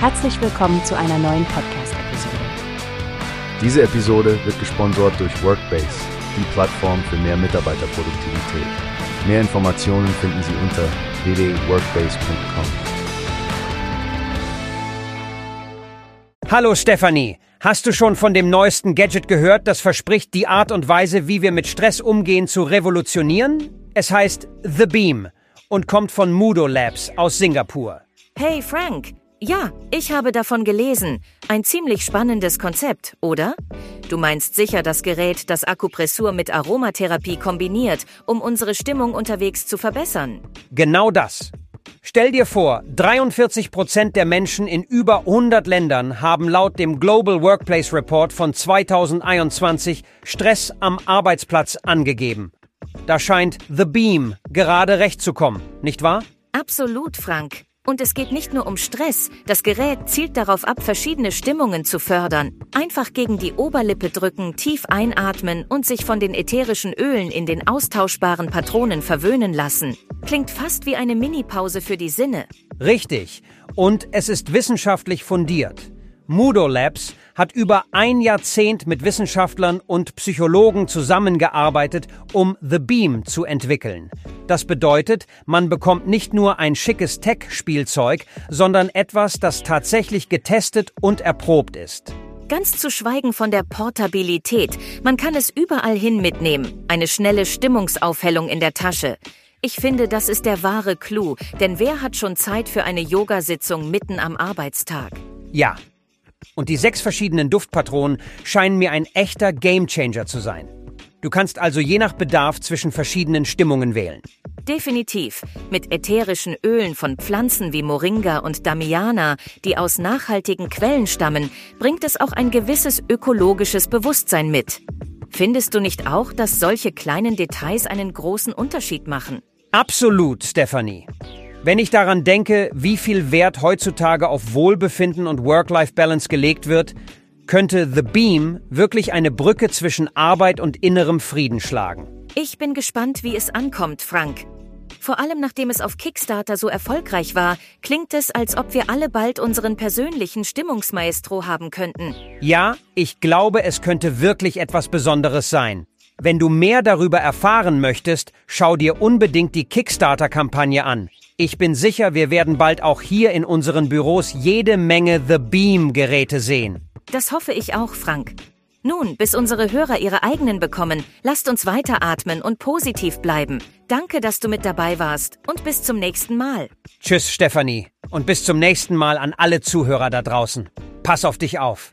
Herzlich willkommen zu einer neuen Podcast-Episode. Diese Episode wird gesponsert durch Workbase, die Plattform für mehr Mitarbeiterproduktivität. Mehr Informationen finden Sie unter www.workbase.com. Hallo Stefanie, hast du schon von dem neuesten Gadget gehört, das verspricht, die Art und Weise, wie wir mit Stress umgehen, zu revolutionieren? Es heißt The Beam und kommt von Mudo Labs aus Singapur. Hey Frank, ja, ich habe davon gelesen. Ein ziemlich spannendes Konzept, oder? Du meinst sicher das Gerät, das Akupressur mit Aromatherapie kombiniert, um unsere Stimmung unterwegs zu verbessern. Genau das. Stell dir vor, 43 Prozent der Menschen in über 100 Ländern haben laut dem Global Workplace Report von 2021 Stress am Arbeitsplatz angegeben. Da scheint The Beam gerade recht zu kommen, nicht wahr? Absolut, Frank. Und es geht nicht nur um Stress. Das Gerät zielt darauf ab, verschiedene Stimmungen zu fördern. Einfach gegen die Oberlippe drücken, tief einatmen und sich von den ätherischen Ölen in den austauschbaren Patronen verwöhnen lassen. Klingt fast wie eine Minipause für die Sinne. Richtig. Und es ist wissenschaftlich fundiert. Mudo Labs hat über ein Jahrzehnt mit Wissenschaftlern und Psychologen zusammengearbeitet, um The Beam zu entwickeln. Das bedeutet, man bekommt nicht nur ein schickes Tech-Spielzeug, sondern etwas, das tatsächlich getestet und erprobt ist. Ganz zu schweigen von der Portabilität. Man kann es überall hin mitnehmen. Eine schnelle Stimmungsaufhellung in der Tasche. Ich finde, das ist der wahre Clou, denn wer hat schon Zeit für eine Yogasitzung mitten am Arbeitstag? Ja, und die sechs verschiedenen Duftpatronen scheinen mir ein echter Gamechanger zu sein. Du kannst also je nach Bedarf zwischen verschiedenen Stimmungen wählen. Definitiv. Mit ätherischen Ölen von Pflanzen wie Moringa und Damiana, die aus nachhaltigen Quellen stammen, bringt es auch ein gewisses ökologisches Bewusstsein mit. Findest du nicht auch, dass solche kleinen Details einen großen Unterschied machen? Absolut, Stephanie. Wenn ich daran denke, wie viel Wert heutzutage auf Wohlbefinden und Work-Life-Balance gelegt wird, könnte The Beam wirklich eine Brücke zwischen Arbeit und innerem Frieden schlagen. Ich bin gespannt, wie es ankommt, Frank. Vor allem nachdem es auf Kickstarter so erfolgreich war, klingt es, als ob wir alle bald unseren persönlichen Stimmungsmaestro haben könnten. Ja, ich glaube, es könnte wirklich etwas Besonderes sein. Wenn du mehr darüber erfahren möchtest, schau dir unbedingt die Kickstarter-Kampagne an. Ich bin sicher, wir werden bald auch hier in unseren Büros jede Menge The Beam-Geräte sehen. Das hoffe ich auch, Frank. Nun, bis unsere Hörer ihre eigenen bekommen, lasst uns weiteratmen und positiv bleiben. Danke, dass du mit dabei warst und bis zum nächsten Mal. Tschüss, Stefanie. Und bis zum nächsten Mal an alle Zuhörer da draußen. Pass auf dich auf.